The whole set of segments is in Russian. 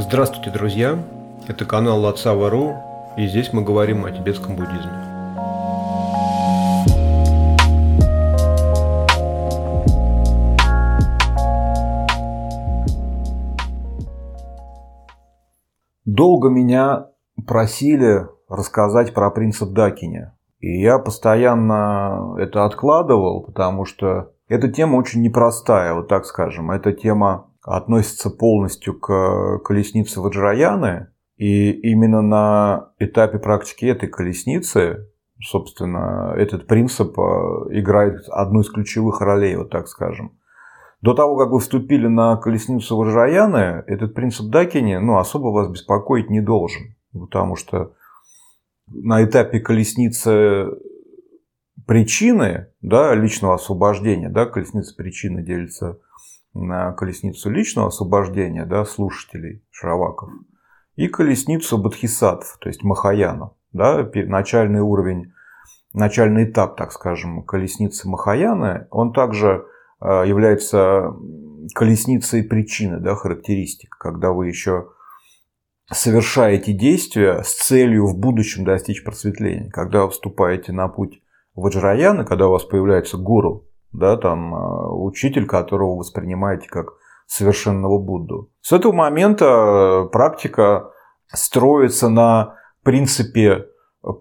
Здравствуйте, друзья! Это канал Латсава.ру, и здесь мы говорим о тибетском буддизме. Долго меня просили рассказать про принцип Дакиня. И я постоянно это откладывал, потому что эта тема очень непростая, вот так скажем. Эта тема относится полностью к колеснице Ваджраяны. И именно на этапе практики этой колесницы, собственно, этот принцип э, играет одну из ключевых ролей, вот так скажем. До того, как вы вступили на колесницу Ваджраяны, этот принцип Дакини ну, особо вас беспокоить не должен. Потому что на этапе колесницы причины да, личного освобождения, да, колесница причины делится на колесницу личного освобождения да, слушателей шраваков и колесницу бодхисаттв, то есть махаяна. Да, начальный уровень, начальный этап, так скажем, колесницы махаяны, он также э, является колесницей причины, да, характеристик, когда вы еще совершаете действия с целью в будущем достичь просветления. Когда вы вступаете на путь ваджраяны, когда у вас появляется гуру, да, там а, учитель, которого вы воспринимаете как совершенного Будду. С этого момента э, практика строится на принципе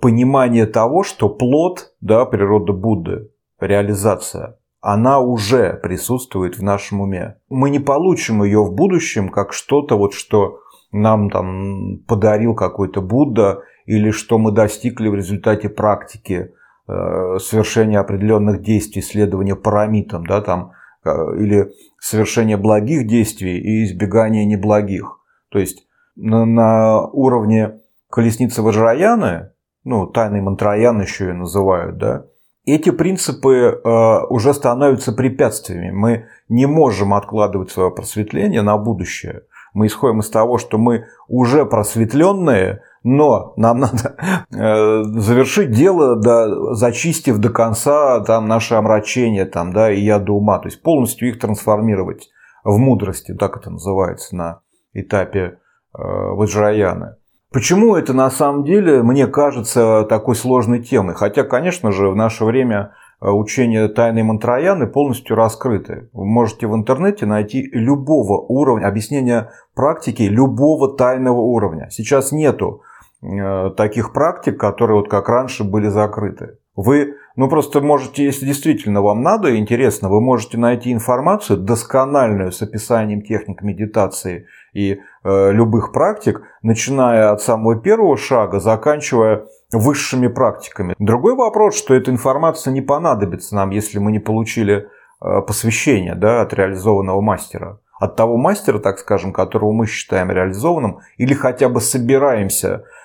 понимания того, что плод, да, природа Будды, реализация, она уже присутствует в нашем уме. Мы не получим ее в будущем как что-то, вот, что нам там подарил какой-то Будда или что мы достигли в результате практики э, совершения определенных действий, следования парамитам, да, там, э, или совершения благих действий и избегания неблагих. То есть на, на уровне колесницы Ваджраяны, ну, тайный мантраян еще и называют, да, эти принципы э, уже становятся препятствиями. Мы не можем откладывать свое просветление на будущее – мы исходим из того, что мы уже просветленные, но нам надо э, завершить дело, да, зачистив до конца там, наши омрачения там, да, и яда ума, то есть полностью их трансформировать в мудрости, так это называется на этапе э, Ваджраяны. Почему это на самом деле, мне кажется, такой сложной темой? Хотя, конечно же, в наше время Э, учения тайны Мантраяны полностью раскрыты. Вы можете в интернете найти любого уровня, объяснения практики любого тайного уровня. Сейчас нету таких практик, которые вот как раньше были закрыты. Вы, ну просто можете, если действительно вам надо, интересно, вы можете найти информацию доскональную с описанием техник медитации и э, любых практик, начиная от самого первого шага, заканчивая высшими практиками. Другой вопрос, что эта информация не понадобится нам, если мы не получили э, посвящение да, от реализованного мастера. От того мастера, так скажем, которого мы считаем реализованным, или хотя бы собираемся э,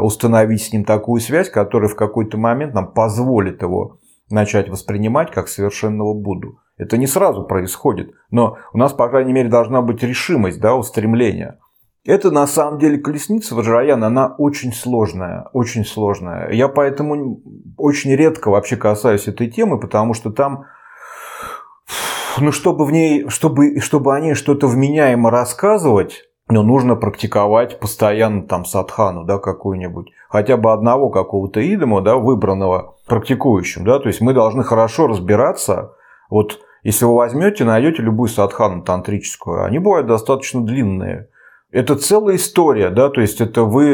установить с ним такую связь, которая в какой-то момент нам позволит его начать воспринимать как совершенного Будду. Это не сразу происходит, но у нас, по крайней мере, должна быть решимость, да, устремление – это на самом деле колесница Ваджраяна, она очень сложная, очень сложная. Я поэтому очень редко вообще касаюсь этой темы, потому что там, ну, чтобы в ней, чтобы, чтобы о ней что-то вменяемо рассказывать, ну, нужно практиковать постоянно там садхану, да, какую-нибудь. Хотя бы одного какого-то идома, да, выбранного практикующим, да. То есть мы должны хорошо разбираться. Вот если вы возьмете, найдете любую садхану тантрическую, они бывают достаточно длинные это целая история, да, то есть это вы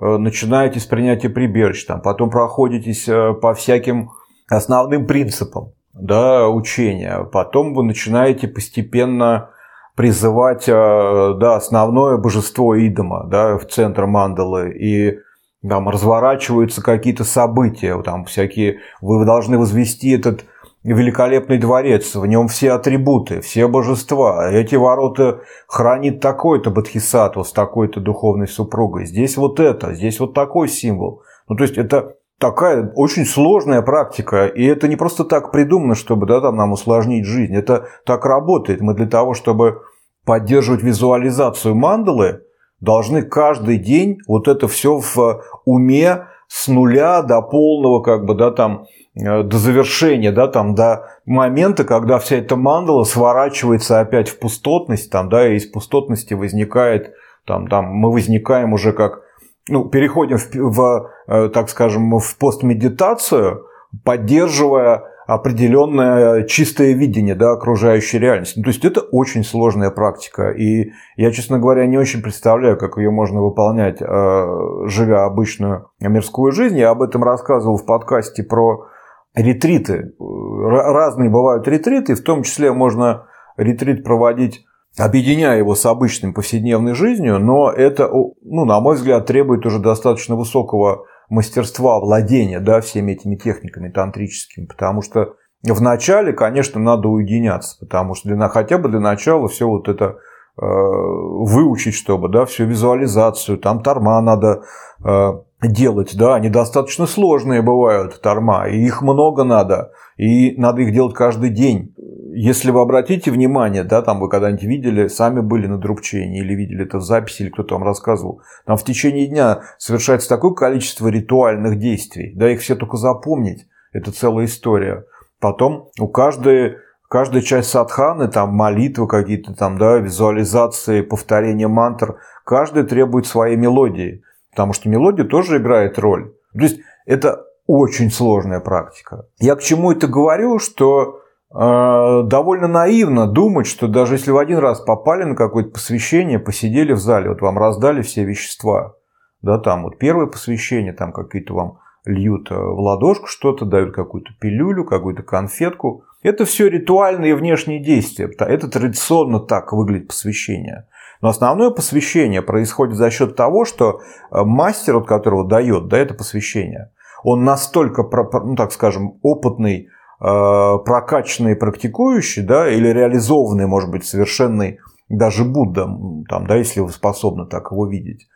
э, начинаете с принятия прибежищ, там, потом проходитесь э, по всяким основным принципам да, учения, потом вы начинаете постепенно призывать э, да, основное божество Идома да, в центр мандалы, и там разворачиваются какие-то события, там всякие, вы должны возвести этот великолепный дворец, в нем все атрибуты, все божества. Эти ворота хранит такой-то бодхисаттва с такой-то духовной супругой. Здесь вот это, здесь вот такой символ. Ну, то есть, это такая очень сложная практика, и это не просто так придумано, чтобы да, там, нам усложнить жизнь. Это так работает. Мы для того, чтобы поддерживать визуализацию мандалы, должны каждый день вот это все в уме с нуля до полного, как бы, да, там, Э, до завершения, да, там, до момента, когда вся эта мандала сворачивается опять в пустотность, там, да, и из пустотности возникает Там, там мы возникаем уже как, ну, переходим в, в э, так скажем, в постмедитацию, поддерживая определенное чистое видение да, окружающей реальности. Ну, то есть это очень сложная практика. И я, честно говоря, не очень представляю, как ее можно выполнять, э, живя обычную мирскую жизнь. Я об этом рассказывал в подкасте про ретриты. Разные бывают ретриты, в том числе можно ретрит проводить объединяя его с обычной повседневной жизнью, но это, ну, на мой взгляд, требует уже достаточно высокого мастерства владения да, всеми этими техниками тантрическими, потому что вначале, конечно, надо уединяться, потому что для, хотя бы для начала все вот это э, выучить, чтобы, да, всю визуализацию, там торма надо э, делать, да, они достаточно сложные бывают, торма, и их много надо, и надо их делать каждый день. Если вы обратите внимание, да, там вы когда-нибудь видели, сами были на друбчении или видели это в записи, или кто-то вам рассказывал, там в течение дня совершается такое количество ритуальных действий, да, их все только запомнить, это целая история. Потом у каждой каждая часть садханы, там молитвы какие-то, там, да, визуализации, повторение мантр, каждый требует своей мелодии, потому что мелодия тоже играет роль. То есть это очень сложная практика. Я к чему это говорю, что довольно наивно думать, что даже если вы один раз попали на какое-то посвящение, посидели в зале, вот вам раздали все вещества, да, там вот первое посвящение, там какие-то вам льют э, в ладошку что-то, дают какую-то пилюлю, какую-то конфетку. Это все ритуальные внешние действия. Это традиционно так выглядит посвящение. Но основное посвящение происходит за счет того, что э, мастер, от которого дает да, это посвящение, он настолько, ну так скажем, опытный, прокачанный, практикующий, да, или реализованный, может быть, совершенный даже Будда, там, да, если вы способны так его видеть,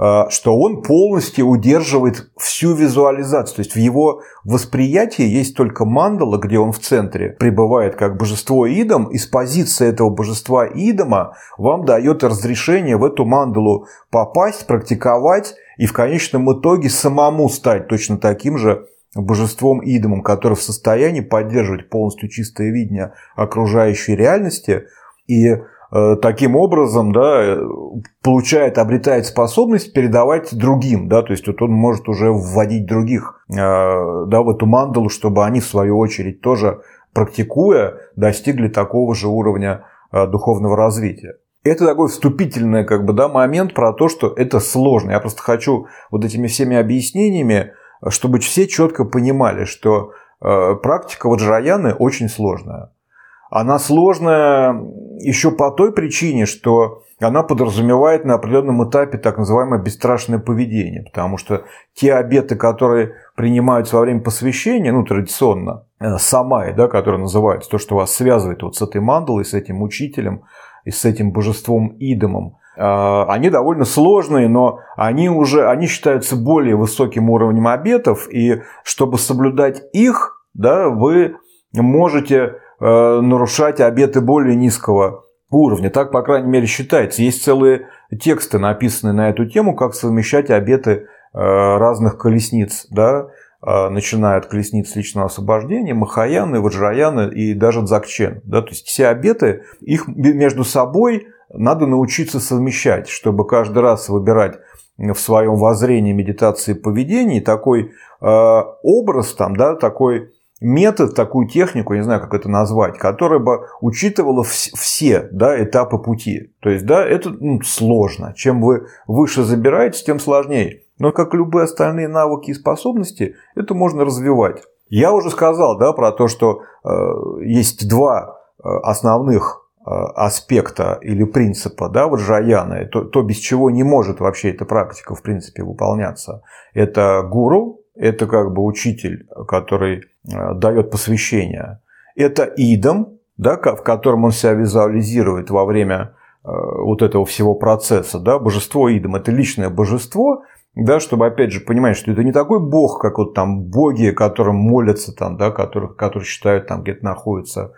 Э, что он полностью удерживает всю визуализацию. То есть в его восприятии есть только мандала, где он в центре пребывает как божество Идом, и с позиции этого божества Идома вам дает разрешение в эту мандалу попасть, практиковать и в конечном итоге самому стать точно таким же божеством Идомом, который в состоянии поддерживать полностью чистое видение окружающей реальности и Э, таким образом да, получает, обретает способность передавать другим. Да, то есть вот он может уже вводить других э, да, в эту мандалу, чтобы они в свою очередь тоже практикуя достигли такого же уровня э, духовного развития. Это такой вступительный как бы, да, момент про то, что это сложно. Я просто хочу вот этими всеми объяснениями, чтобы все четко понимали, что практика ваджраяны очень сложная. Она сложная еще по той причине, что она подразумевает на определенном этапе так называемое бесстрашное поведение, потому что те обеты, которые принимаются во время посвящения, ну, традиционно, э, самай, да, который называется, то, что вас связывает вот с этой мандалой, с этим учителем и с этим божеством Идомом, э, они довольно сложные, но они уже они считаются более высоким уровнем обетов, и чтобы соблюдать их, да, вы можете Э, нарушать обеты более низкого уровня. Так, по крайней мере, считается. Есть целые тексты, написанные на эту тему, как совмещать обеты э, разных колесниц, да, э, начиная от колесниц личного освобождения, Махаяны, Ваджраяны и даже Дзакчен. Да, то есть все обеты, их между собой надо научиться совмещать, чтобы каждый раз выбирать в своем воззрении медитации поведения такой образ, там, да, такой метод, такую технику, не знаю, как это назвать, которая бы учитывала все да, этапы пути. То есть, да, это ну, сложно. Чем вы выше забираетесь, тем сложнее. Но как любые остальные навыки и способности, это можно развивать. Я уже сказал да, про то, что э, есть два э, основных э, аспекта или принципа да, вот джаяны, то, то, без чего не может вообще эта практика в принципе выполняться. Это гуру, это как бы учитель, который Э, дает посвящение. Это идом, да, в котором он себя визуализирует во время э, вот этого всего процесса. Да, божество идом – это личное божество, да, чтобы, опять же, понимать, что это не такой бог, как вот там боги, которым молятся, там, да, которых, которые считают, там где-то находятся э,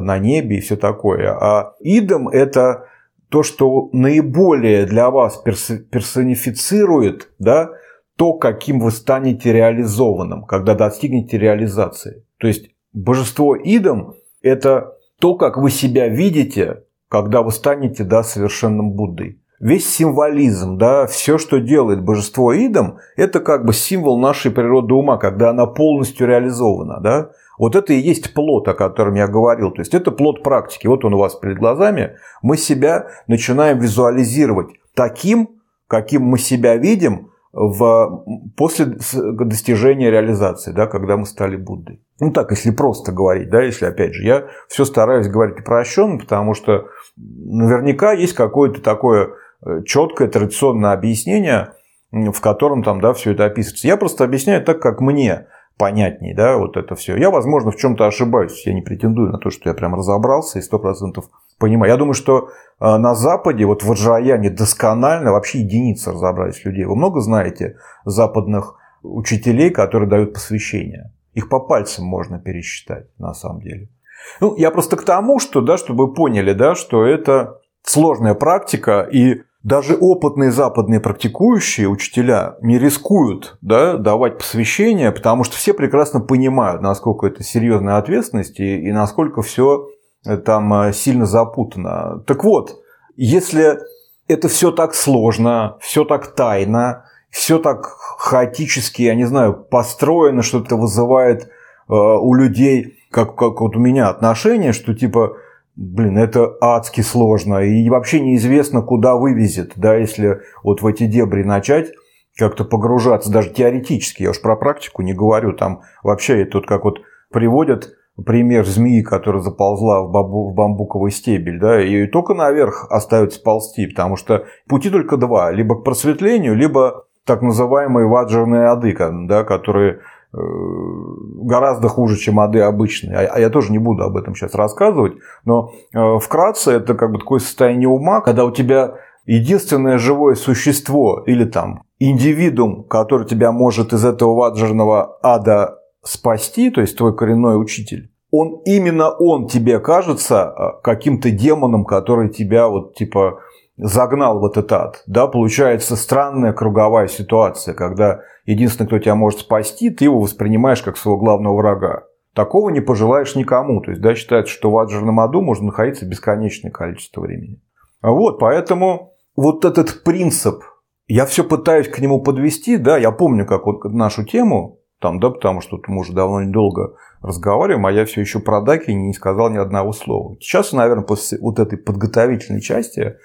на небе и все такое. А идом – это то, что наиболее для вас персонифицирует да, то, каким вы станете реализованным, когда достигнете реализации. То есть божество идом – это то, как вы себя видите, когда вы станете да, совершенным Буддой. весь символизм, да, все, что делает божество идом, это как бы символ нашей природы ума, когда она полностью реализована, да. Вот это и есть плод, о котором я говорил. То есть это плод практики. Вот он у вас перед глазами. Мы себя начинаем визуализировать таким, каким мы себя видим в, после достижения реализации, да, когда мы стали Буддой. Ну так, если просто говорить, да, если опять же, я все стараюсь говорить упрощенно, потому что наверняка есть какое-то такое э, четкое традиционное объяснение, в котором там, да, все это описывается. Я просто объясняю так, как мне понятней, да, вот это все. Я, возможно, в чем-то ошибаюсь. Я не претендую на то, что я прям разобрался и сто процентов понимаю. Я думаю, что э, на Западе, вот в Аджаяне досконально вообще единицы разобрались людей. Вы много знаете западных учителей, которые дают посвящение? Их по пальцам можно пересчитать, на самом деле. Ну, я просто к тому, что, да, чтобы вы поняли, да, что это сложная практика, и даже опытные западные практикующие учителя не рискуют да, давать посвящение, потому что все прекрасно понимают, насколько это серьезная ответственность и, и насколько все э, там э, сильно запутано. Так вот, если это все так сложно, все так тайно, все так хаотически, я не знаю, построено, что это вызывает э, у людей, как, как вот у меня отношение, что типа блин, это адски сложно. И вообще неизвестно, куда вывезет, да, если вот в эти дебри начать как-то погружаться, даже теоретически, я уж про практику не говорю, там вообще тут как вот приводят пример змеи, которая заползла в, бамбу, в бамбуковый стебель, да, и только наверх оставится ползти, потому что пути только два, либо к просветлению, либо так называемые ваджерные ады, да, которые гораздо хуже, чем ады обычные. А, а я тоже не буду об этом сейчас рассказывать. Но э, вкратце это как бы такое состояние ума, когда у тебя единственное живое существо или там индивидуум, который тебя может из этого ваджерного ада спасти, то есть твой коренной учитель, он именно он тебе кажется э, каким-то демоном, который тебя вот типа загнал в этот ад. Да, получается странная круговая ситуация, когда единственный, кто тебя может спасти, ты его воспринимаешь как своего главного врага. Такого не пожелаешь никому. То есть, да, считается, что в аджерном аду можно находиться бесконечное количество времени. Вот, поэтому вот этот принцип, я все пытаюсь к нему подвести, да, я помню, как вот нашу тему, там, да, потому что мы уже давно недолго разговариваем, а я все еще про Даки не сказал ни одного слова. Сейчас, наверное, после вот этой подготовительной части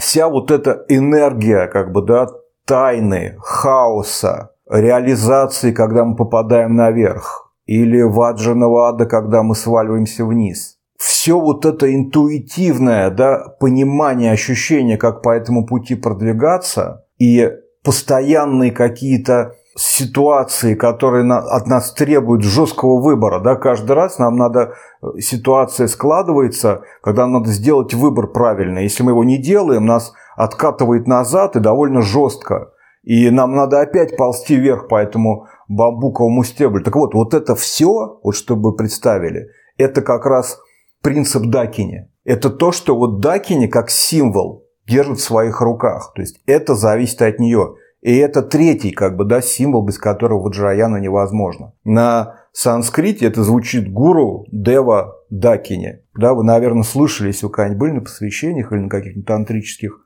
вся вот эта энергия, как бы, да, тайны, хаоса, реализации, когда мы попадаем наверх, или ваджаного ада, когда мы сваливаемся вниз. Все вот это интуитивное да, понимание, ощущение, как по этому пути продвигаться, и постоянные какие-то ситуации, которые от нас требуют жесткого выбора. Да? Каждый раз нам надо, э, ситуация складывается, когда нам надо сделать выбор правильный. Если мы его не делаем, нас откатывает назад и довольно жестко. И нам надо опять ползти вверх по этому бамбуковому стеблю. Так вот, вот это все, вот чтобы представили, это как раз принцип Дакини. Это то, что вот Дакини как символ держит в своих руках. То есть это зависит от нее. И это третий, как бы, да, символ, без которого ваджраяна невозможно. На санскрите это звучит гуру дева дакини. Да, вы, наверное, слышали, если вы когда-нибудь были на посвящениях или на каких-нибудь тантрических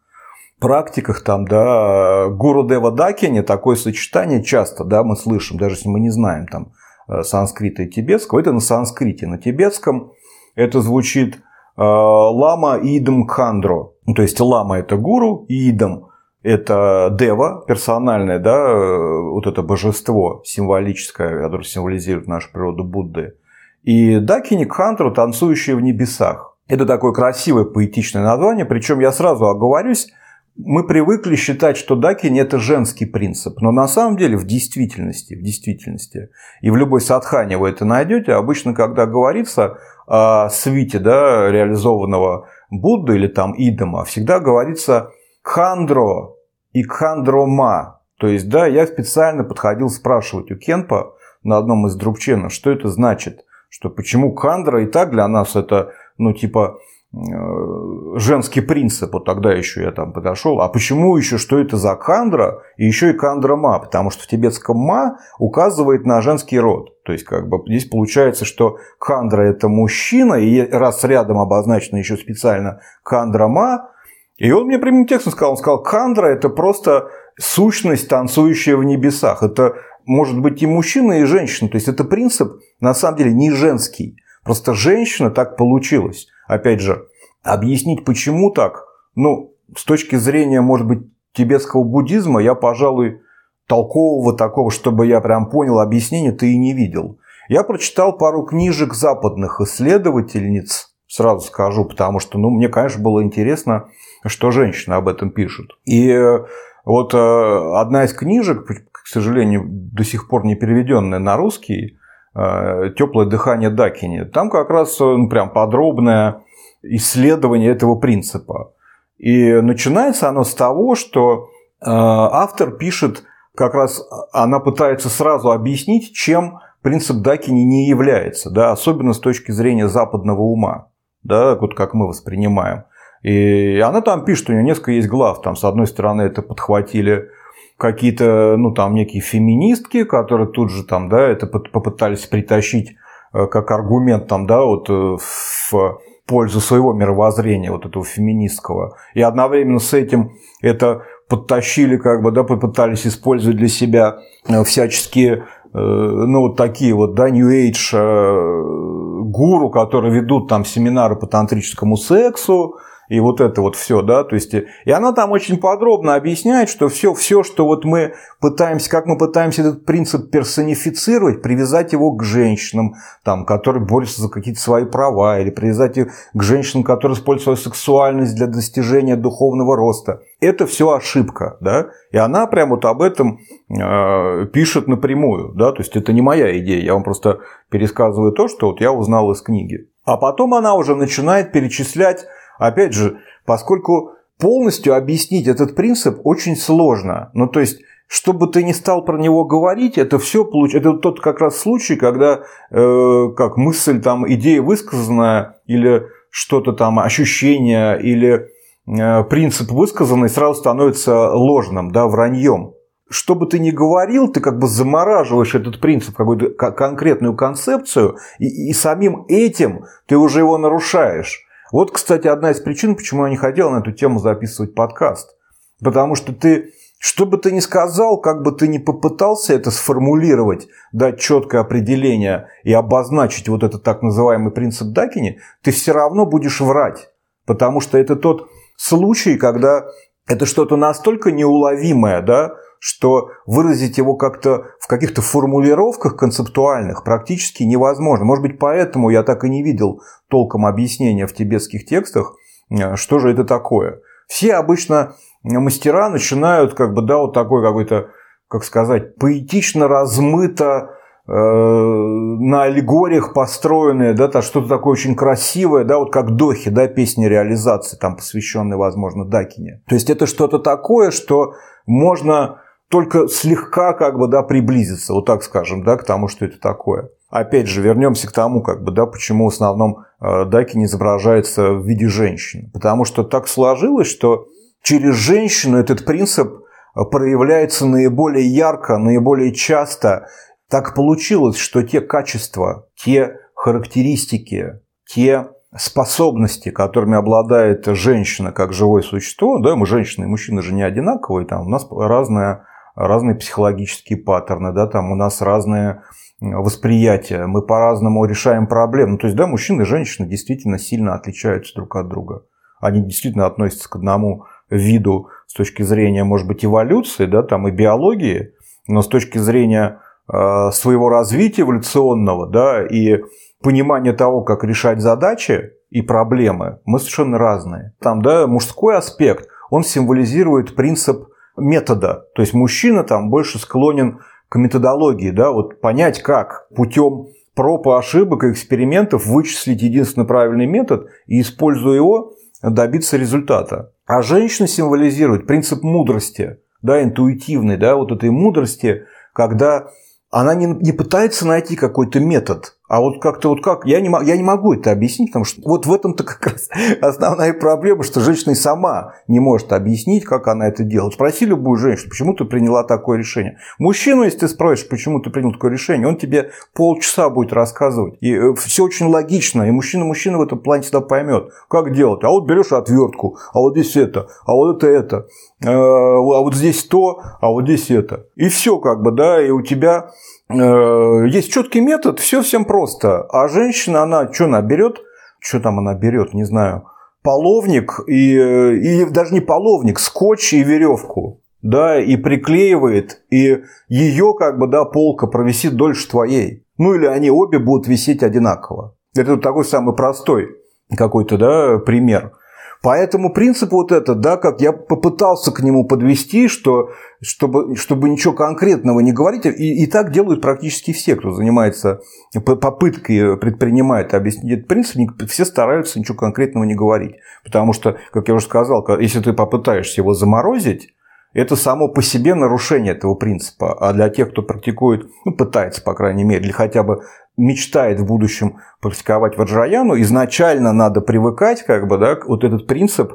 практиках, там, да, гуру дева дакини, такое сочетание часто, да, мы слышим, даже если мы не знаем там э, санскрита и тибетского, это на санскрите. На тибетском это звучит э, лама идам кхандро. Ну, то есть лама это гуру, идам это Дева, персональное, да, э, вот это божество символическое, которое символизирует нашу природу Будды. И Дакини Кхантру «Танцующие в небесах». Это такое красивое поэтичное название, причем я сразу оговорюсь, мы привыкли считать, что дакини – это женский принцип, но на самом деле в действительности, в действительности, и в любой садхане вы это найдете, обычно, когда говорится о свите да, реализованного Будды или там Идома, всегда говорится Хандро и Кхандрома. То есть, да, я специально подходил спрашивать у Кенпа на одном из друбченов, что это значит, что почему Кхандра и так для нас это, ну, типа, э, женский принцип, вот тогда еще я там подошел, а почему еще, что это за кандра, и еще и кандра ма, потому что в тибетском ма указывает на женский род. То есть, как бы здесь получается, что кандра это мужчина, и раз рядом обозначено еще специально кандра ма, И он мне прямым текстом сказал, он сказал, Кандра – это просто сущность, танцующая в небесах. Это может быть и мужчина, и женщина. То есть это принцип, на самом деле, не женский. Просто женщина так получилось. Опять же, объяснить, почему так, ну, с точки зрения, может быть, тибетского буддизма, я, пожалуй, толкового такого, чтобы я прям понял объяснение, ты и не видел. Я прочитал пару книжек западных исследовательниц, сразу скажу, потому что, ну, мне, конечно, было интересно, что женщины об этом пишут. И э, вот э, одна из книжек, к сожалению, до сих пор не переведенная на русский, э, «Теплое дыхание Дакини», там как раз ну, прям подробное исследование этого принципа. И начинается оно с того, что автор пишет, как раз она пытается сразу объяснить, чем принцип Дакини не является, да, особенно с точки зрения западного ума, да, вот как мы воспринимаем. И она там пишет, у нее несколько есть глав. Там, с одной стороны, это подхватили какие-то, ну, там, некие феминистки, которые тут же там, да, это попытались притащить э, как аргумент там, да, вот э, в пользу своего мировоззрения, вот этого феминистского. И одновременно с этим это подтащили, как бы, да, попытались использовать для себя э, всяческие ну, вот такие вот, да, New Age гуру, которые ведут там семинары по тантрическому сексу, и вот это вот все, да, то есть, и она там очень подробно объясняет, что все, все, что вот мы пытаемся, как мы пытаемся этот принцип персонифицировать, привязать его к женщинам, там, которые борются за какие-то свои права, или привязать его к женщинам, которые используют свою сексуальность для достижения духовного роста. Это все ошибка, да, и она прям вот об этом э, пишет напрямую, да, то есть это не моя идея, я вам просто пересказываю то, что вот я узнал из книги. А потом она уже начинает перечислять Опять же, поскольку полностью объяснить этот принцип очень сложно. Ну, то есть, чтобы ты не стал про него говорить, это все получ... это тот как раз случай, когда э, как мысль, там, идея высказанная или что-то там, ощущение или э, принцип высказанный сразу становится ложным, да, враньем. Что бы ты ни говорил, ты как бы замораживаешь этот принцип, какую-то конкретную концепцию, и, и самим этим ты уже его нарушаешь. Вот, кстати, одна из причин, почему я не хотел на эту тему записывать подкаст. Потому что ты, что бы ты ни сказал, как бы ты ни попытался это сформулировать, дать четкое определение и обозначить вот этот так называемый принцип Дакини, ты все равно будешь врать. Потому что это тот случай, когда это что-то настолько неуловимое, да, что выразить его как-то в каких-то формулировках концептуальных практически невозможно. Может быть, поэтому я так и не видел толком объяснения в тибетских текстах, э, что же это такое. Все обычно мастера начинают как бы, да, вот такой какой-то, как сказать, поэтично размыто э, на аллегориях построенные, да, то что-то такое очень красивое, да, вот как Дохи, да, песни реализации, там посвященные, возможно, Дакине. То есть это что-то такое, что можно только слегка как бы, да, приблизиться, вот так скажем, да, к тому, что это такое. Опять же, вернемся к тому, как бы, да, почему в основном э, Даки не изображается в виде женщины. Потому что так сложилось, что через женщину этот принцип э, проявляется наиболее ярко, наиболее часто. Так получилось, что те качества, те характеристики, те способности, которыми обладает женщина как живое существо, да, мы женщины и мужчины же не одинаковые, там у нас разная разные психологические паттерны, да, там у нас разные восприятия, мы по-разному решаем проблемы. Ну, то есть, да, мужчины и женщины действительно сильно отличаются друг от друга. Они действительно относятся к одному виду с точки зрения, может быть, эволюции, да, там и биологии, но с точки зрения э, своего развития эволюционного, да, и понимания того, как решать задачи и проблемы, мы совершенно разные. Там, да, мужской аспект, он символизирует принцип метода. То есть мужчина там больше склонен к методологии, да, вот понять, как путем проб и ошибок и экспериментов вычислить единственно правильный метод и, используя его, добиться результата. А женщина символизирует принцип мудрости, да, интуитивной, да, вот этой мудрости, когда она не, не пытается найти какой-то метод, А вот как-то вот как, я не, я не могу это объяснить, потому что вот в этом-то как раз основная проблема, что женщина сама не может объяснить, как она это делает. Спроси любую женщину, почему ты приняла такое решение. Мужчину, если ты спросишь, почему ты принял такое решение, он тебе полчаса будет рассказывать. И э, все очень логично, и мужчина-мужчина в этом плане всегда поймет, как делать. А вот берешь отвертку, а вот здесь это, а вот это это, э, а вот здесь то, а вот здесь это. И все как бы, да, и у тебя есть четкий метод, все всем просто. А женщина, она что она берет? Что там она берет, не знаю. Половник и, и даже не половник, скотч и веревку. Да, и приклеивает, и ее как бы, да, полка провисит дольше твоей. Ну или они обе будут висеть одинаково. Это такой самый простой какой-то, да, пример. Поэтому принцип вот этот, да, как я попытался к нему подвести, что чтобы, чтобы ничего конкретного не говорить, и, и так делают практически все, кто занимается попыткой, предпринимает объяснить этот принцип, все стараются ничего конкретного не говорить. Потому что, как я уже сказал, если ты попытаешься его заморозить, это само по себе нарушение этого принципа. А для тех, кто практикует, ну, пытается, по крайней мере, или хотя бы мечтает в будущем практиковать ваджраяну, изначально надо привыкать, как бы, да, вот этот принцип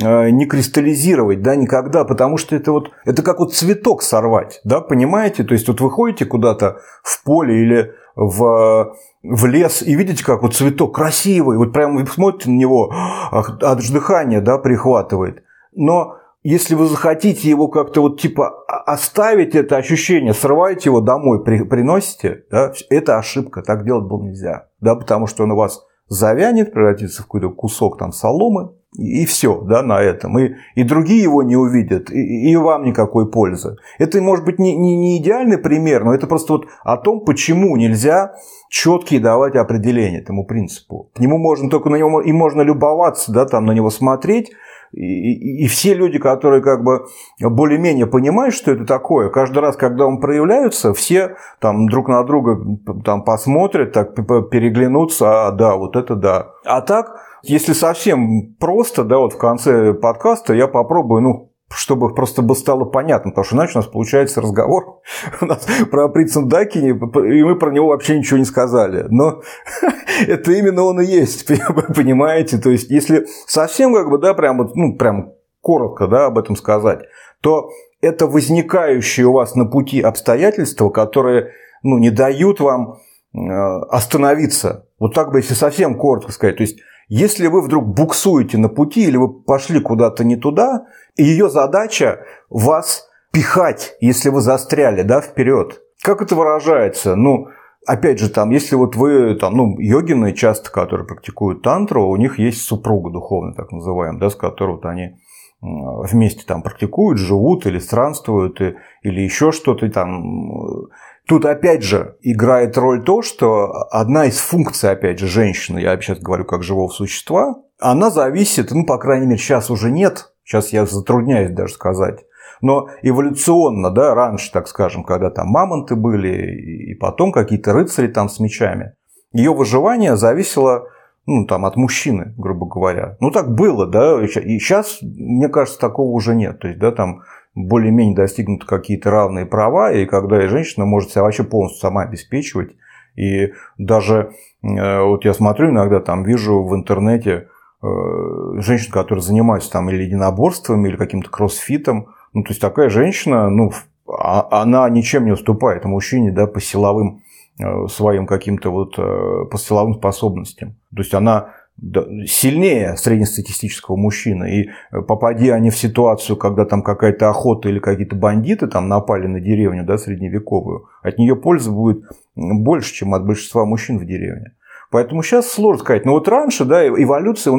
э, не кристаллизировать, да, никогда, потому что это вот, это как вот цветок сорвать, да, понимаете? То есть, вот вы ходите куда-то в поле или в, в лес и видите, как вот цветок красивый, вот прямо вы смотрите на него, аж дыхания, да, прихватывает. Но если вы захотите его как-то вот типа оставить это ощущение, срываете его домой, при, приносите, да, это ошибка, так делать было нельзя, да, потому что он у вас завянет, превратится в какой-то кусок там соломы, и, и все, да, на этом. И, и другие его не увидят, и, и вам никакой пользы. Это, может быть, не, не, не идеальный пример, но это просто вот о том, почему нельзя четкие давать определения этому принципу. К нему можно только на него и можно любоваться, да, там на него смотреть, и, и все люди, которые как бы более-менее понимают, что это такое, каждый раз, когда он проявляется, все там друг на друга там посмотрят, так переглянутся, а да, вот это да. А так, если совсем просто, да, вот в конце подкаста я попробую, ну, чтобы просто бы стало понятно, потому что иначе у нас получается разговор у нас про Прицен Дакини, и мы про него вообще ничего не сказали. Но это именно он и есть, понимаете? То есть, если совсем как бы, да, прям ну, прям коротко, да, об этом сказать, то это возникающие у вас на пути обстоятельства, которые, ну, не дают вам э, остановиться. Вот так бы, если совсем коротко сказать. То есть, если вы вдруг буксуете на пути или вы пошли куда-то не туда, ее задача вас пихать, если вы застряли, да, вперед. Как это выражается? Ну, опять же, там, если вот вы, там, ну, йогины часто, которые практикуют тантру, у них есть супруга духовная, так называемая, да, с которой вот они вместе там практикуют, живут или странствуют, или еще что-то там. Тут опять же играет роль то, что одна из функций, опять же, женщины, я сейчас говорю как живого существа, она зависит, ну, по крайней мере, сейчас уже нет, Сейчас я затрудняюсь даже сказать. Но эволюционно, да, раньше, так скажем, когда там мамонты были, и потом какие-то рыцари там с мечами, ее выживание зависело ну, там, от мужчины, грубо говоря. Ну, так было, да, и сейчас, мне кажется, такого уже нет. То есть, да, там более-менее достигнуты какие-то равные права, и когда и женщина может себя вообще полностью сама обеспечивать. И даже э, вот я смотрю иногда, там вижу в интернете Э, женщин, которые занимаются там или единоборствами, или каким-то кроссфитом. Ну, то есть такая женщина, ну, а, она ничем не уступает мужчине, да, по силовым э, своим каким-то вот по силовым способностям. То есть она сильнее среднестатистического мужчины. И попади они в ситуацию, когда там какая-то охота или какие-то бандиты там напали на деревню да, средневековую, от нее польза будет больше, чем от большинства мужчин в деревне. Поэтому сейчас сложно сказать. Но вот раньше, да, эволюция,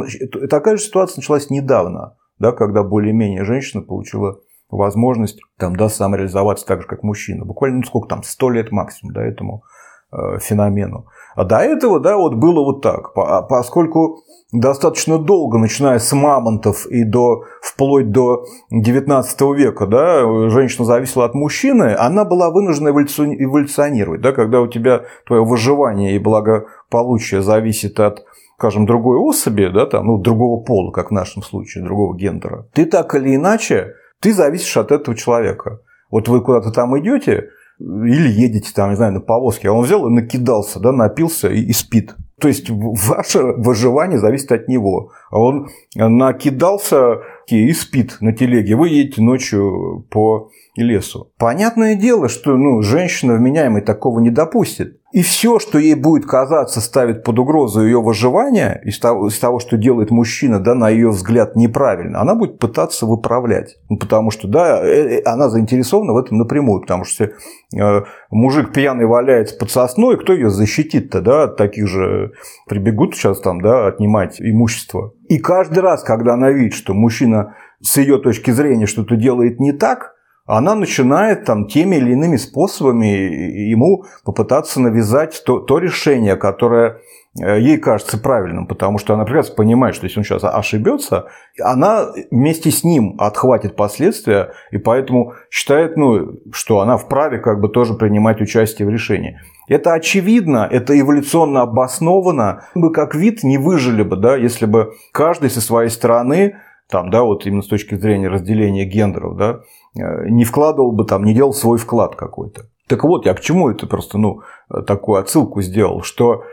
такая же ситуация началась недавно, да, когда более-менее женщина получила возможность там, да, самореализоваться так же, как мужчина. Буквально, ну, сколько там, сто лет максимум, да, этому э, феномену. А до этого, да, вот было вот так. А поскольку достаточно долго, начиная с мамонтов и до, вплоть до 19 века, да, женщина зависела от мужчины, она была вынуждена эволюционировать. Да, когда у тебя твое выживание и благополучие зависит от скажем, другой особи, да, там, ну, другого пола, как в нашем случае, другого гендера, ты так или иначе, ты зависишь от этого человека. Вот вы куда-то там идете, или едете там, не знаю, на повозке, а он взял и накидался, да, напился и, и спит. То есть ваше выживание зависит от него. А он накидался и спит на телеге. Вы едете ночью по лесу. Понятное дело, что ну, женщина вменяемой такого не допустит. И все, что ей будет казаться, ставит под угрозу ее выживание из того, из того, что делает мужчина, да, на ее взгляд неправильно, она будет пытаться выправлять. Ну, потому что, да, э, э, она заинтересована в этом напрямую. Потому что э, мужик пьяный валяется под сосной, кто ее защитит-то, да, от таких же прибегут сейчас там, да, отнимать имущество. И каждый раз, когда она видит, что мужчина с ее точки зрения что-то делает не так, она начинает там теми или иными способами ему попытаться навязать то, то решение, которое э, ей кажется правильным, потому что она прекрасно понимает, что если он сейчас ошибется, она вместе с ним отхватит последствия, и поэтому считает, ну, что она вправе как бы тоже принимать участие в решении. Это очевидно, это эволюционно обосновано. Мы как вид не выжили бы, да, если бы каждый со своей стороны там, да, вот именно с точки зрения разделения гендеров, да, не вкладывал бы там, не делал свой вклад какой-то. Так вот, я к чему это просто, ну, такую отсылку сделал, что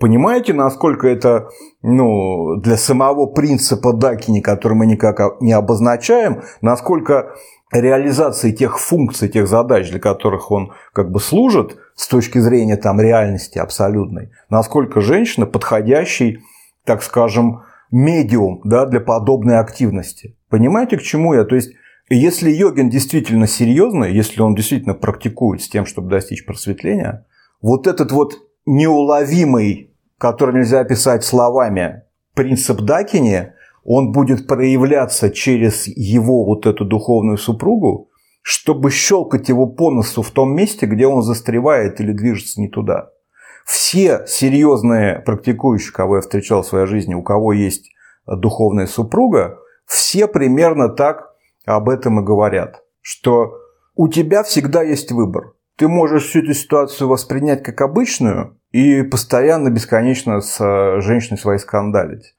Понимаете, насколько это ну, для самого принципа Дакини, который мы никак не обозначаем, насколько реализации тех функций, тех задач, для которых он как бы служит с точки зрения там, реальности абсолютной, насколько женщина подходящий, так скажем, медиум да, для подобной активности. Понимаете, к чему я? То есть, если йогин действительно серьезный, если он действительно практикует с тем, чтобы достичь просветления, вот этот вот неуловимый, который нельзя описать словами, принцип Дакини, он будет проявляться через его вот эту духовную супругу, чтобы щелкать его по носу в том месте, где он застревает или движется не туда. Все серьезные практикующие, кого я встречал в своей жизни, у кого есть духовная супруга, все примерно так об этом и говорят, что у тебя всегда есть выбор. Ты можешь всю эту ситуацию воспринять как обычную и постоянно, бесконечно с э, женщиной своей скандалить.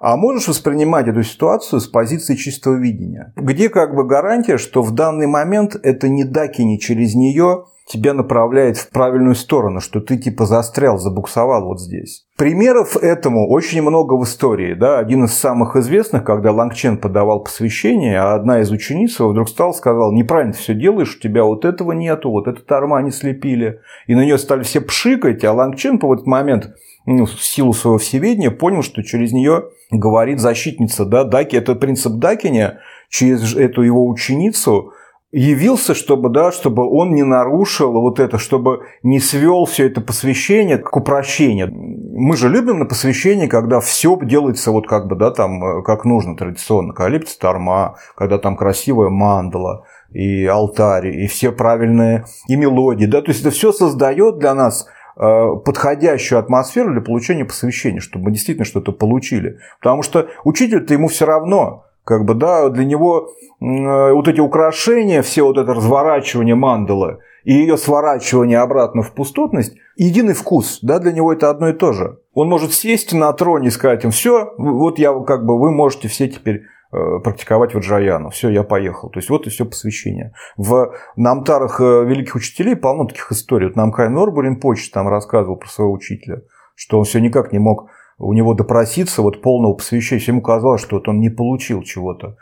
А можешь воспринимать эту ситуацию с позиции чистого видения, где как бы гарантия, что в данный момент это не даки, не через нее тебя направляет в правильную сторону, что ты типа застрял, забуксовал вот здесь. Примеров этому очень много в истории. Да? Один из самых известных, когда Лангчен подавал посвящение, а одна из учениц его вдруг стала сказала, неправильно ты все делаешь, у тебя вот этого нету, вот этот арма не слепили. И на нее стали все пшикать, а Лангчен по этот момент ну, в силу своего всеведения понял, что через нее говорит защитница да, Даки. Это принцип Дакиня через эту его ученицу явился, чтобы, да, чтобы он не нарушил вот это, чтобы не свел все это посвящение к упрощению. Мы же любим на посвящении, когда все делается вот как бы, да, там, э, как нужно традиционно. Когда лепится торма, когда там красивая мандала, и алтарь, и все правильные, и мелодии, да, то есть это все создает для нас э, подходящую атмосферу для получения посвящения, чтобы мы действительно что-то получили. Потому что учитель-то ему все равно, как бы, да, для него э, вот эти украшения, все вот это разворачивание мандалы и ее сворачивание обратно в пустотность, единый вкус, да, для него это одно и то же. Он может сесть на троне и сказать им, все, вот я как бы, вы можете все теперь э, практиковать ваджаяну. Все, я поехал. То есть вот и все посвящение. В намтарах э, великих учителей полно таких историй. Вот Намкай Норбурин Почта там рассказывал про своего учителя, что он все никак не мог у него допроситься вот полного посвящения. Ему казалось, что вот он не получил чего-то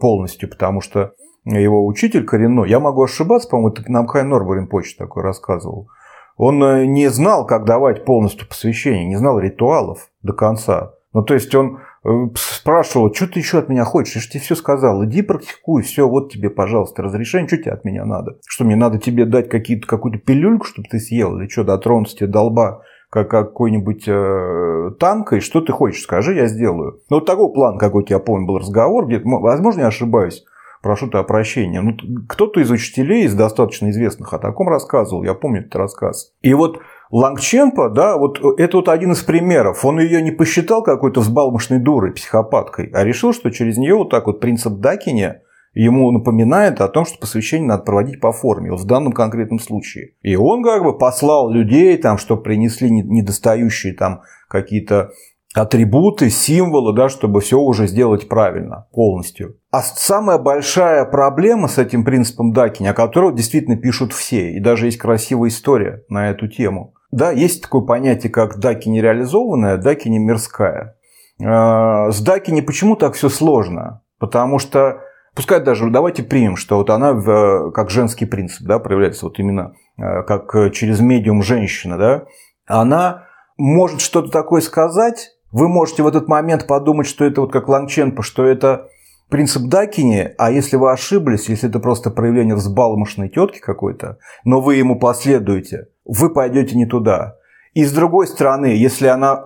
полностью, потому что его учитель коренной, я могу ошибаться, по-моему, это нам Хай Норбурин почта такой рассказывал, он э, не знал, как давать полностью посвящение, не знал ритуалов до конца. Ну, то есть он э, спрашивал, что ты еще от меня хочешь? Я же тебе все сказал, иди практикуй, все, вот тебе, пожалуйста, разрешение, что тебе от меня надо? Что мне надо тебе дать какие-то, какую-то пилюльку, чтобы ты съел, или что, дотронуться тебе долба как какой-нибудь э, танк, и что ты хочешь, скажи, я сделаю. Ну, вот такой план какой-то, я помню, был разговор, где возможно, я ошибаюсь, прошу ты о прощении. Ну, кто-то из учителей, из достаточно известных, о таком рассказывал, я помню этот рассказ. И вот Лангченко, да, вот это вот один из примеров. Он ее не посчитал какой-то взбалмошной дурой, психопаткой, а решил, что через нее вот так вот принцип Дакиня ему напоминает о том, что посвящение надо проводить по форме, в данном конкретном случае. И он как бы послал людей, там, чтобы принесли недостающие там какие-то атрибуты, символы, да, чтобы все уже сделать правильно, полностью. А самая большая проблема с этим принципом Дакини, о котором действительно пишут все, и даже есть красивая история на эту тему. Да, есть такое понятие, как Дакини реализованная, Дакини мирская. А, с Дакини почему так все сложно? Потому что Пускай даже давайте примем, что вот она как женский принцип да, проявляется вот именно э, как через медиум женщина, да, она может что-то такое сказать, вы можете в этот момент подумать, что это вот как Лангченко, что это принцип Дакини, а если вы ошиблись, если это просто проявление взбалмошной тетки какой-то, но вы ему последуете, вы пойдете не туда. И с другой стороны, если она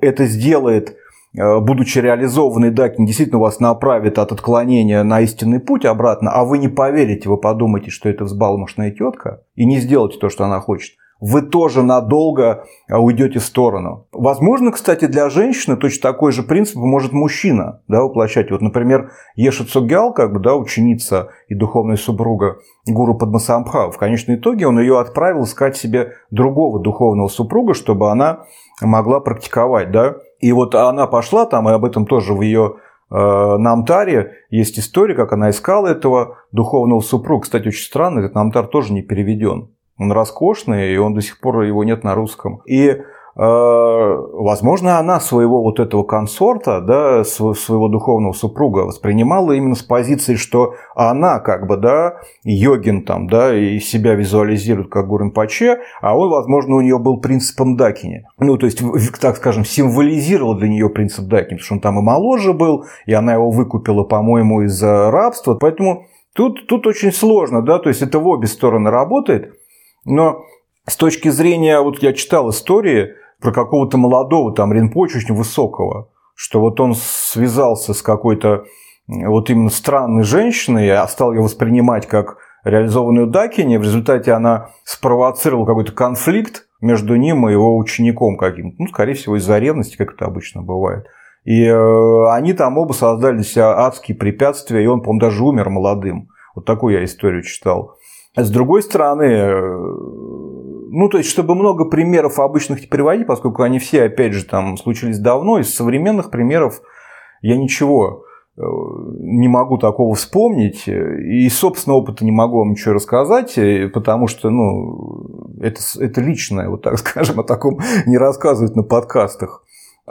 это сделает будучи реализованный Дакин, действительно вас направит от отклонения на истинный путь обратно, а вы не поверите, вы подумаете, что это взбалмошная тетка, и не сделаете то, что она хочет, вы тоже надолго э, уйдете в сторону. Возможно, кстати, для женщины точно такой же принцип может мужчина да, воплощать. Вот, например, Еша Цугял, как бы, да, ученица и духовная супруга гуру Падмасамбха, в конечном итоге он ее отправил искать себе другого духовного супруга, чтобы она могла практиковать, да, и вот она пошла там, и об этом тоже в ее э, Намтаре есть история, как она искала этого духовного супруга. Кстати, очень странно, этот Намтар тоже не переведен. Он роскошный, и он до сих пор его нет на русском. И возможно, она своего вот этого консорта, да, своего духовного супруга воспринимала именно с позиции, что она как бы, да, йогин там, да, и себя визуализирует как Гурин Паче, а он, возможно, у нее был принципом Дакини. Ну, то есть, так скажем, символизировал для нее принцип Дакини, потому что он там и моложе был, и она его выкупила, по-моему, из рабства. Поэтому тут, тут очень сложно, да, то есть это в обе стороны работает, но с точки зрения, вот я читал истории, про какого-то молодого там Ринпоча очень высокого, что вот он связался с какой-то вот именно странной женщиной, а стал ее воспринимать как реализованную Дакини, в результате она спровоцировала какой-то конфликт между ним и его учеником каким-то, ну, скорее всего, из-за ревности, как это обычно бывает. И э, они там оба создали себя адские препятствия, и он, по-моему, даже умер молодым. Вот такую я историю читал. С другой стороны, э, ну, то есть, чтобы много примеров обычных приводить, поскольку они все, опять же, там случились давно, из современных примеров я ничего э, не могу такого вспомнить, и собственного опыта не могу вам ничего рассказать, э, потому что, ну, это, это личное, вот так скажем, о таком не рассказывать на подкастах.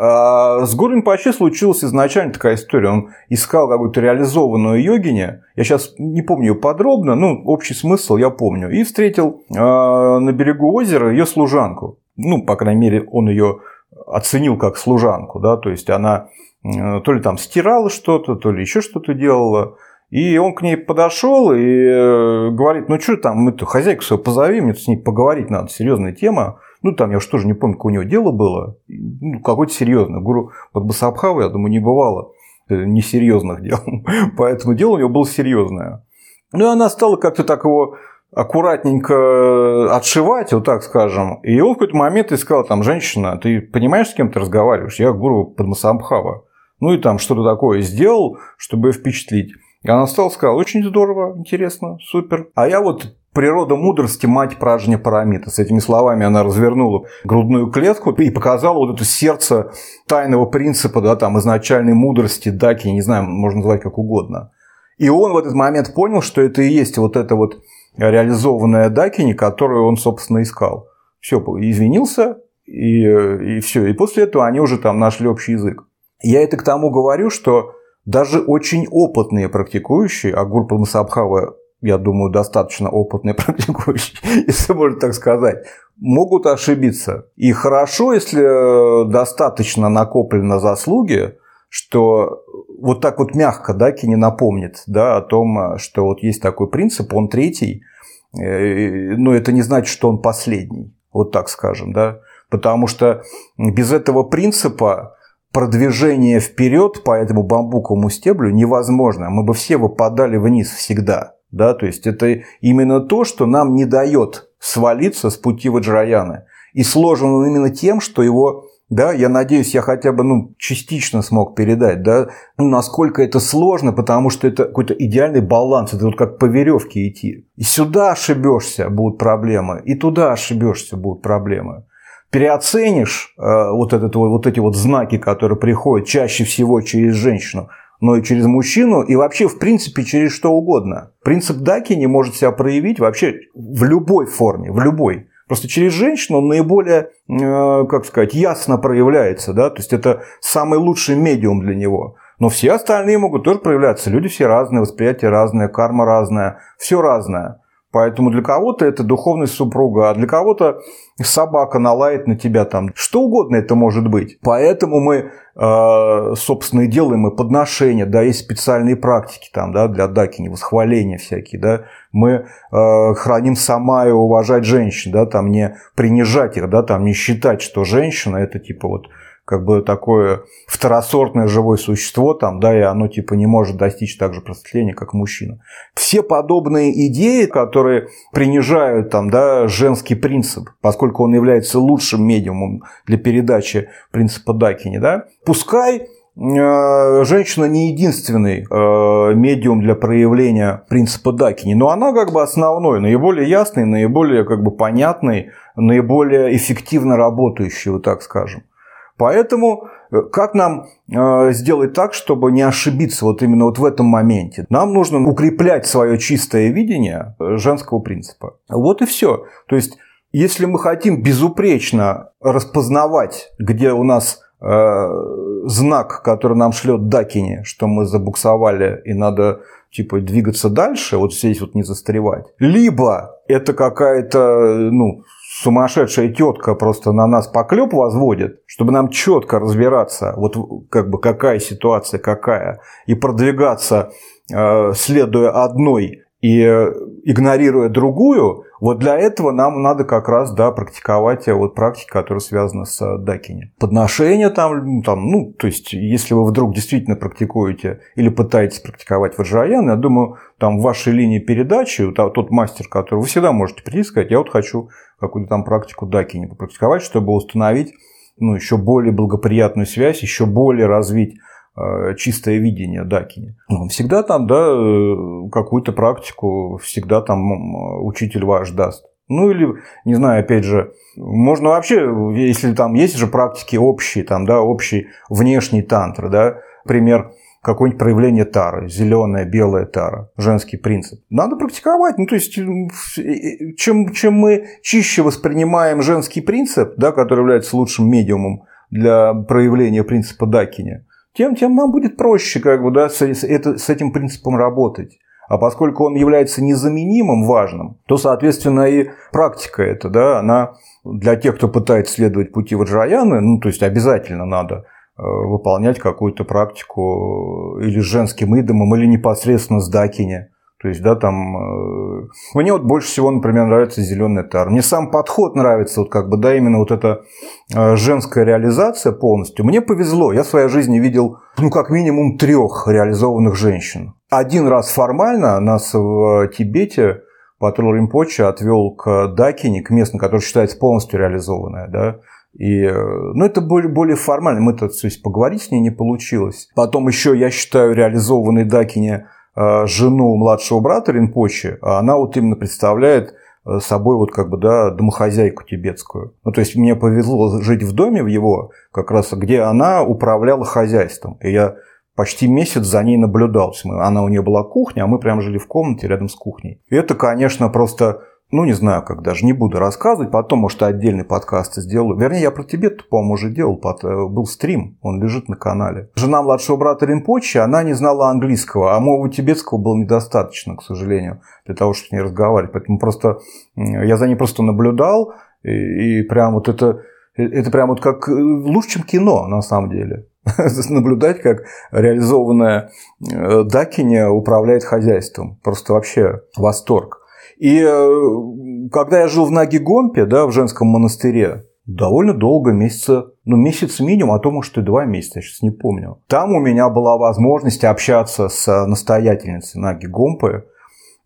А с Гурин Пачи случилась изначально такая история. Он искал какую-то реализованную йогине. Я сейчас не помню ее подробно, ну, общий смысл я помню. И встретил а, на берегу озера ее служанку. Ну, по крайней мере, он ее оценил как служанку, да, то есть она то ли там стирала что-то, то ли еще что-то делала. И он к ней подошел и э, говорит, ну что там, мы хозяйку свою позови, мне с ней поговорить надо, серьезная тема. Ну, там я уж тоже не помню, какое у него дело было. Ну, какое-то серьезное. Гуру Падбасабхава, я думаю, не бывало э, несерьезных дел. Поэтому дело у него было серьезное. Ну, и она стала как-то так его аккуратненько отшивать, вот так скажем. И он в какой-то момент искал, там, женщина, ты понимаешь, с кем ты разговариваешь? Я гуру Падмасамбхава. Ну и там что-то такое сделал, чтобы впечатлить. И она стала сказала, очень здорово, интересно, супер. А я вот Природа мудрости – мать пражня парамита. С этими словами она развернула грудную клетку и показала вот это сердце тайного принципа, да, там, изначальной мудрости, даки, не знаю, можно назвать как угодно. И он в этот момент понял, что это и есть вот эта вот реализованная дакини, которую он, собственно, искал. Все, извинился, и, и все. И после этого они уже там нашли общий язык. Я это к тому говорю, что даже очень опытные практикующие, а Гурпа Масабхава я думаю, достаточно опытные практикующие, если можно так сказать, могут ошибиться. И хорошо, если достаточно накоплено заслуги, что вот так вот мягко да, не напомнит да, о том, что вот есть такой принцип, он третий, э, но это не значит, что он последний, вот так скажем, да, потому что без этого принципа продвижение вперед по этому бамбуковому стеблю невозможно. Мы бы все выпадали вниз всегда. Да, то есть это именно то, что нам не дает свалиться с пути Ваджраяны. И сложен он именно тем, что его, да, я надеюсь, я хотя бы ну, частично смог передать, да, ну, насколько это сложно, потому что это какой-то идеальный баланс, это вот как по веревке идти. И сюда ошибешься, будут проблемы, и туда ошибешься, будут проблемы. переоценишь э, вот, этот, вот эти вот знаки, которые приходят чаще всего через женщину, но и через мужчину, и вообще, в принципе, через что угодно. Принцип Дакини может себя проявить вообще в любой форме, в любой. Просто через женщину он наиболее, э, как сказать, ясно проявляется, да, то есть это самый лучший медиум для него. Но все остальные могут тоже проявляться. Люди все разные, восприятие разное, карма разная, все разное. Поэтому для кого-то это духовность супруга, а для кого-то собака налает на тебя там. Что угодно это может быть. Поэтому мы, э, собственно, и делаем и подношения, да, есть специальные практики там, да, для дакини, восхваления всякие, да. Мы э, храним сама и уважать женщин, да, там не принижать их, да, там не считать, что женщина это типа вот как бы такое второсортное живое существо, там, да, и оно типа не может достичь так же просветления, как мужчина. Все подобные идеи, которые принижают там, да, женский принцип, поскольку он является лучшим медиумом для передачи принципа Дакини, да, пускай э, женщина не единственный э, медиум для проявления принципа Дакини, но она как бы основной, наиболее ясный, наиболее как бы понятный, наиболее эффективно работающий, вот так скажем. Поэтому э, как нам э, сделать так, чтобы не ошибиться вот именно вот в этом моменте? Нам нужно укреплять свое чистое видение э, женского принципа. Вот и все. То есть, если мы хотим безупречно распознавать, где у нас знак, который нам шлет Дакини, что мы забуксовали и надо типа двигаться дальше, вот здесь вот не застревать. Либо это какая-то, ну, сумасшедшая тетка просто на нас поклеп возводит, чтобы нам четко разбираться, вот как бы какая ситуация какая, и продвигаться, э, следуя одной и э, игнорируя другую, вот для этого нам надо как раз да, практиковать э, вот практики, которые связаны с дакини. Подношения там, там, ну, то есть, если вы вдруг действительно практикуете или пытаетесь практиковать ваджраян, я думаю, там в вашей линии передачи, тот мастер, который вы всегда можете прийти и сказать, я вот хочу какую-то там практику дакини попрактиковать, чтобы установить ну, еще более благоприятную связь, еще более развить э, чистое видение дакини. Он всегда там, да, э, какую-то практику, всегда там учитель ваш даст. Ну или, не знаю, опять же, можно вообще, если там есть же практики общие, там, да, общий внешний тантр, да, пример какое-нибудь проявление тары, зеленая, белая тара, женский принцип. Надо практиковать. Ну, то есть, чем, чем мы чище воспринимаем женский принцип, да, который является лучшим медиумом для проявления принципа Дакини, тем, тем нам будет проще как бы, да, с, это, с этим принципом работать. А поскольку он является незаменимым, важным, то, соответственно, и практика эта, да, она для тех, кто пытается следовать пути Ваджраяны, ну, то есть обязательно надо Э, выполнять какую-то практику или с женским идомом, или непосредственно с дакине. То есть, да, там... Э, мне вот больше всего, например, нравится зеленый тар. Мне сам подход нравится, вот как бы, да, именно вот эта э, женская реализация полностью. Мне повезло. Я в своей жизни видел, ну, как минимум трех реализованных женщин. Один раз формально нас в Тибете патруль Римпоча отвел к Дакине, к месту, которое считается полностью реализованное, да, и, э, ну, это более, более формально. Мы-то, то есть, поговорить с ней не получилось. Потом еще, я считаю, реализованной Дакине э, жену младшего брата Ринпочи, она вот именно представляет э, собой вот как бы, да, домохозяйку тибетскую. Ну, то есть, мне повезло жить в доме в его, как раз, где она управляла хозяйством. И я почти месяц за ней наблюдал. Она у нее была кухня, а мы прям жили в комнате рядом с кухней. И это, конечно, просто ну, не знаю, как даже, не буду рассказывать, потом, может, отдельный подкаст сделаю. Вернее, я про Тибет, по-моему, уже делал, э, был стрим, он лежит на канале. Жена младшего брата Ринпочи, она не знала английского, а моего тибетского было недостаточно, к сожалению, для того, чтобы с ней разговаривать. Поэтому просто я за ней просто наблюдал, и, и прям вот это, э, это прям вот как э, лучше, чем кино, на самом деле наблюдать, как реализованная Дакиня управляет хозяйством. Просто вообще восторг. И э, когда я жил в Нагигомпе, да, в женском монастыре, довольно долго, месяца, ну, месяц минимум, а то, может, и два месяца, я сейчас не помню. Там у меня была возможность общаться с настоятельницей Наги Гомпы,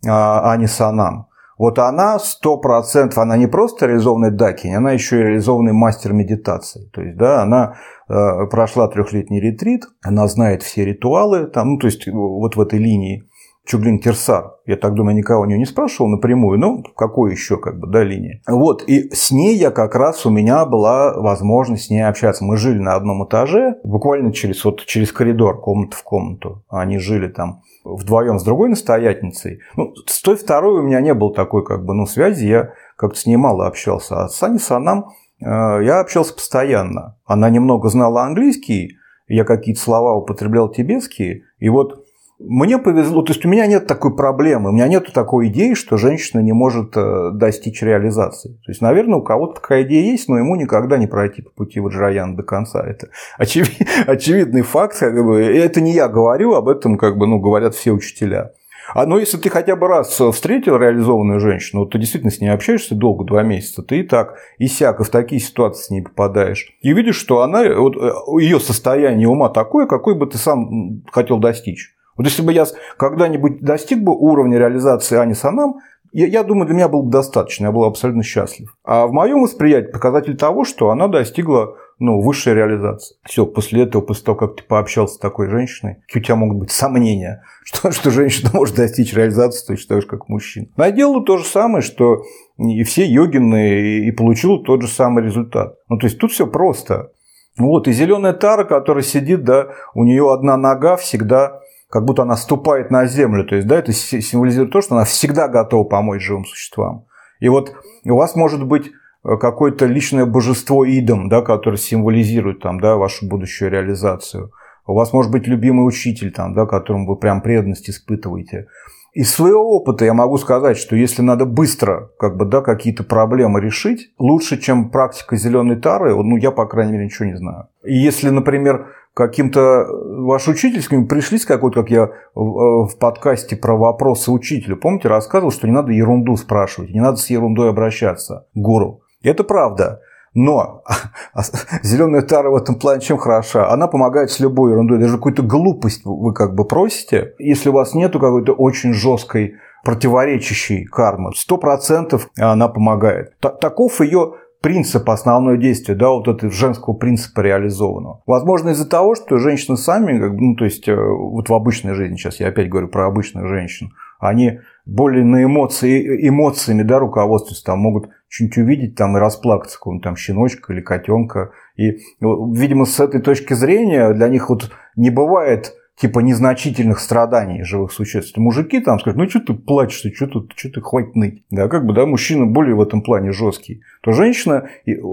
а, Ани Санам. Вот она сто процентов, она не просто реализованный дакинь, она еще и реализованный мастер медитации. То есть, да, она э, прошла трехлетний ретрит, она знает все ритуалы, там, ну, то есть, вот в этой линии Чуглин Кирсар. Я так думаю, никого у нее не спрашивал напрямую, но какой еще как бы, да, линии. Вот, и с ней я как раз, у меня была возможность с ней общаться. Мы жили на одном этаже, буквально через, вот, через коридор, комната в комнату. Они жили там вдвоем с другой настоятельницей. Ну, с той второй у меня не было такой как бы, ну, связи, я как-то с ней мало общался. А с Аней Санам э, я общался постоянно. Она немного знала английский, я какие-то слова употреблял тибетские, и вот мне повезло, то есть у меня нет такой проблемы, у меня нет такой идеи, что женщина не может э, достичь реализации. То есть, наверное, у кого-то такая идея есть, но ему никогда не пройти по пути Ваджраяна до конца. Это очевид, очевидный факт. Как бы, это не я говорю, об этом как бы, ну, говорят все учителя. А но если ты хотя бы раз встретил реализованную женщину, вот ты действительно с ней общаешься долго, два месяца, ты и так, и сяк, и в такие ситуации с ней попадаешь. И видишь, что она, вот, э, ее состояние ума такое, какой бы ты сам хотел достичь. Вот если бы я когда-нибудь достиг бы уровня реализации Ани Санам, я, я думаю, для меня было бы достаточно, я был абсолютно счастлив. А в моем восприятии показатель того, что она достигла ну, высшей реализации. Все, после этого, после того, как ты пообщался с такой женщиной, у тебя могут быть сомнения, что, что женщина может достичь реализации, ты считаешь как мужчина. Она делала то же самое, что и все йогины, и получила тот же самый результат. Ну, то есть тут все просто. Вот, и зеленая тара, которая сидит, да, у нее одна нога всегда как будто она ступает на землю. То есть, да, это символизирует то, что она всегда готова помочь живым существам. И вот у вас может быть э, какое-то личное божество идом, да, которое символизирует там, да, вашу будущую реализацию. У вас может быть любимый учитель, там, да, которому вы прям преданность испытываете. Из своего опыта я могу сказать, что если надо быстро как бы, да, какие-то проблемы решить, лучше, чем практика зеленой тары, ну, я, по крайней мере, ничего не знаю. И если, например, каким-то э, ваш учительским пришли с какой-то, как я в э, подкасте про вопросы учителя, помните, рассказывал, что не надо ерунду спрашивать, не надо с ерундой обращаться к гуру. Это правда. Но зеленая тара в этом плане чем хороша? Она помогает с любой ерундой. Даже какую-то глупость вы как бы просите. Если у вас нету какой-то очень жесткой противоречащей кармы, сто процентов она помогает. Таков ее принцип, основное действие, да, вот этого женского принципа реализованного. Возможно, из-за того, что женщины сами, ну, то есть, э, вот в обычной жизни, сейчас я опять говорю про обычных женщин, они более на эмоции, эмоциями, да, руководствуются, там могут что-нибудь увидеть там и расплакаться, какого-нибудь там щеночка или котенка. И, видимо, с этой точки зрения для них вот не бывает типа незначительных страданий живых существ. Мужики там скажут, ну что ты плачешь, что, тут, что ты хватит ныть. Да, как бы, да, мужчина более в этом плане жесткий. То женщина,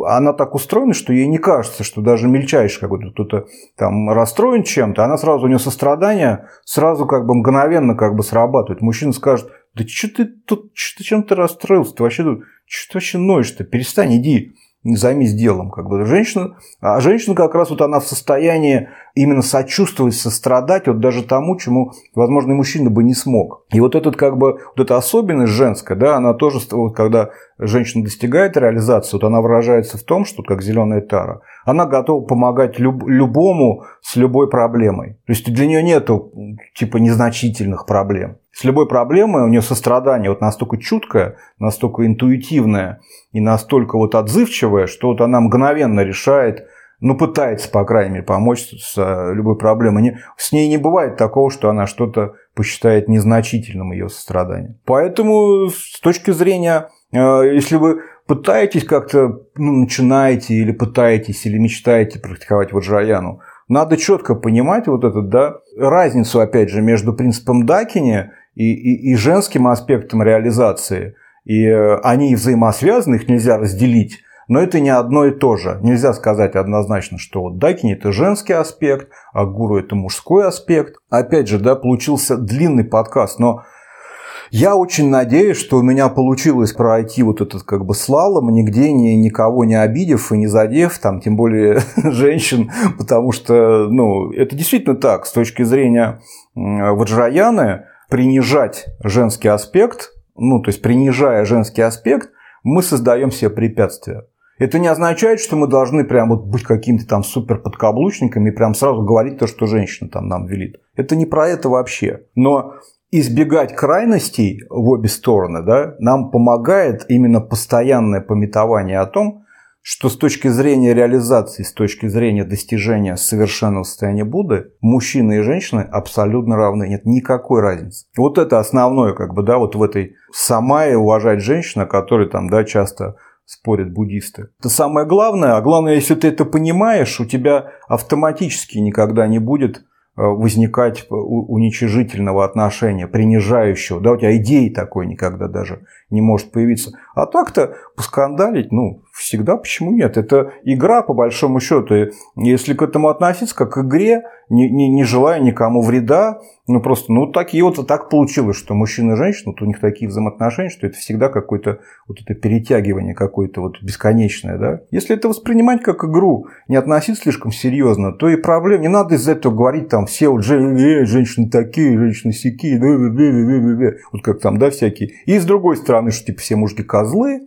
она так устроена, что ей не кажется, что даже мельчайший какой-то кто-то там расстроен чем-то, она сразу, у нее сострадание сразу как бы мгновенно как бы срабатывает. Мужчина скажет, да что ты тут, что ты чем ты расстроился, ты вообще тут, что ты вообще ноешь-то, перестань, иди займись делом. Как бы. женщина, а женщина как раз вот она в состоянии именно сочувствовать, сострадать вот даже тому, чему, возможно, и мужчина бы не смог. И вот этот как бы, вот эта особенность женская, да, она тоже, вот, когда женщина достигает реализации, вот она выражается в том, что как зеленая тара, она готова помогать люб, любому с любой проблемой. То есть для нее нету типа незначительных проблем. С любой проблемой у нее сострадание вот настолько чуткое, настолько интуитивное и настолько вот отзывчивое, что вот она мгновенно решает ну, пытается, по крайней мере, помочь с э, любой проблемой. С ней не бывает такого, что она что-то посчитает незначительным ее сострадание. Поэтому с точки зрения, э, если вы пытаетесь как-то, ну, начинаете или пытаетесь, или мечтаете практиковать ваджраяну, надо четко понимать вот эту, да, разницу, опять же, между принципом Дакини и, и, и женским аспектом реализации. И э, они взаимосвязаны, их нельзя разделить. Но это не одно и то же. Нельзя сказать однозначно, что вот дакини это женский аспект, а гуру это мужской аспект. Опять же, да, получился длинный подкаст, но я очень надеюсь, что у меня получилось пройти вот этот как бы слалом, нигде не, никого не обидев и не задев, там, тем более женщин, потому что, ну, это действительно так, с точки зрения ваджраяны, принижать женский аспект, ну, то есть принижая женский аспект, мы создаем себе препятствия. Это не означает, что мы должны прям вот быть какими-то там супер подкаблучниками и прям сразу говорить то, что женщина там нам велит. Это не про это вообще. Но избегать крайностей в обе стороны да, нам помогает именно постоянное пометование о том, что с точки зрения реализации, с точки зрения достижения совершенного состояния Будды, мужчины и женщины абсолютно равны. Нет никакой разницы. Вот это основное, как бы, да, вот в этой самая уважать женщина, которая там, да, часто спорят буддисты. Это самое главное. А главное, если ты это понимаешь, у тебя автоматически никогда не будет Э, возникать уничижительного отношения, принижающего. Да, у тебя идеи такой никогда даже не может появиться. А так-то поскандалить, ну, всегда почему нет? Это игра, по большому счету. И если к этому относиться как к игре, не, не, не желая никому вреда, ну, просто, ну, такие вот так получилось, что мужчина и женщина, вот у них такие взаимоотношения, что это всегда какое-то вот это перетягивание какое-то вот бесконечное, да. Если это воспринимать как игру, не относиться слишком серьезно, то и проблем, не надо из-за этого говорить там все вот э, женщины такие, женщины сякие, вот как там, да, всякие. И с другой стороны, что типа все мужики козлы,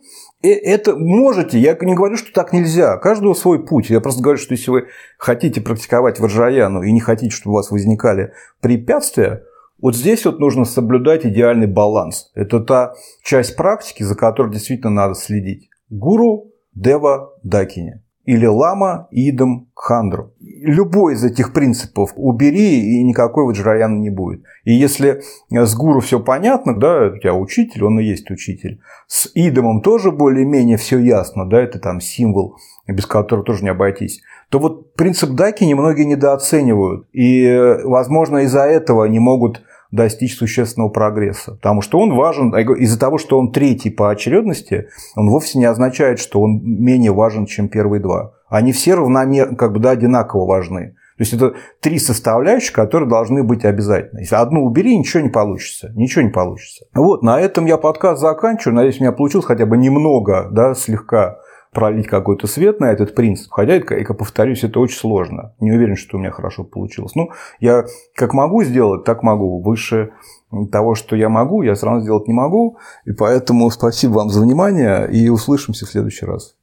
это можете, я не говорю, что так нельзя, каждого свой путь. Я просто говорю, что если вы хотите практиковать ваджаяну и не хотите, чтобы у вас возникали препятствия, вот здесь вот нужно соблюдать идеальный баланс. Это та часть практики, за которой действительно надо следить. Гуру Дева Дакини или лама идам хандру. Любой из этих принципов убери, и никакой ваджраяна не будет. И если с гуру все понятно, да, у тебя учитель, он и есть учитель. С идомом тоже более-менее все ясно, да, это там символ, без которого тоже не обойтись то вот принцип даки немногие недооценивают. И, возможно, из-за этого не могут достичь существенного прогресса. Потому что он важен, а из-за того, что он третий по очередности, он вовсе не означает, что он менее важен, чем первые два. Они все равномерно, как бы, да, одинаково важны. То есть это три составляющих, которые должны быть обязательно. Если одну убери, ничего не получится. Ничего не получится. Вот, на этом я подкаст заканчиваю. Надеюсь, у меня получилось хотя бы немного, да, слегка пролить какой-то свет на этот принцип. Хотя, я повторюсь, это очень сложно. Не уверен, что у меня хорошо получилось. Ну, я как могу сделать, так могу. Выше того, что я могу, я сразу сделать не могу. И поэтому спасибо вам за внимание и услышимся в следующий раз.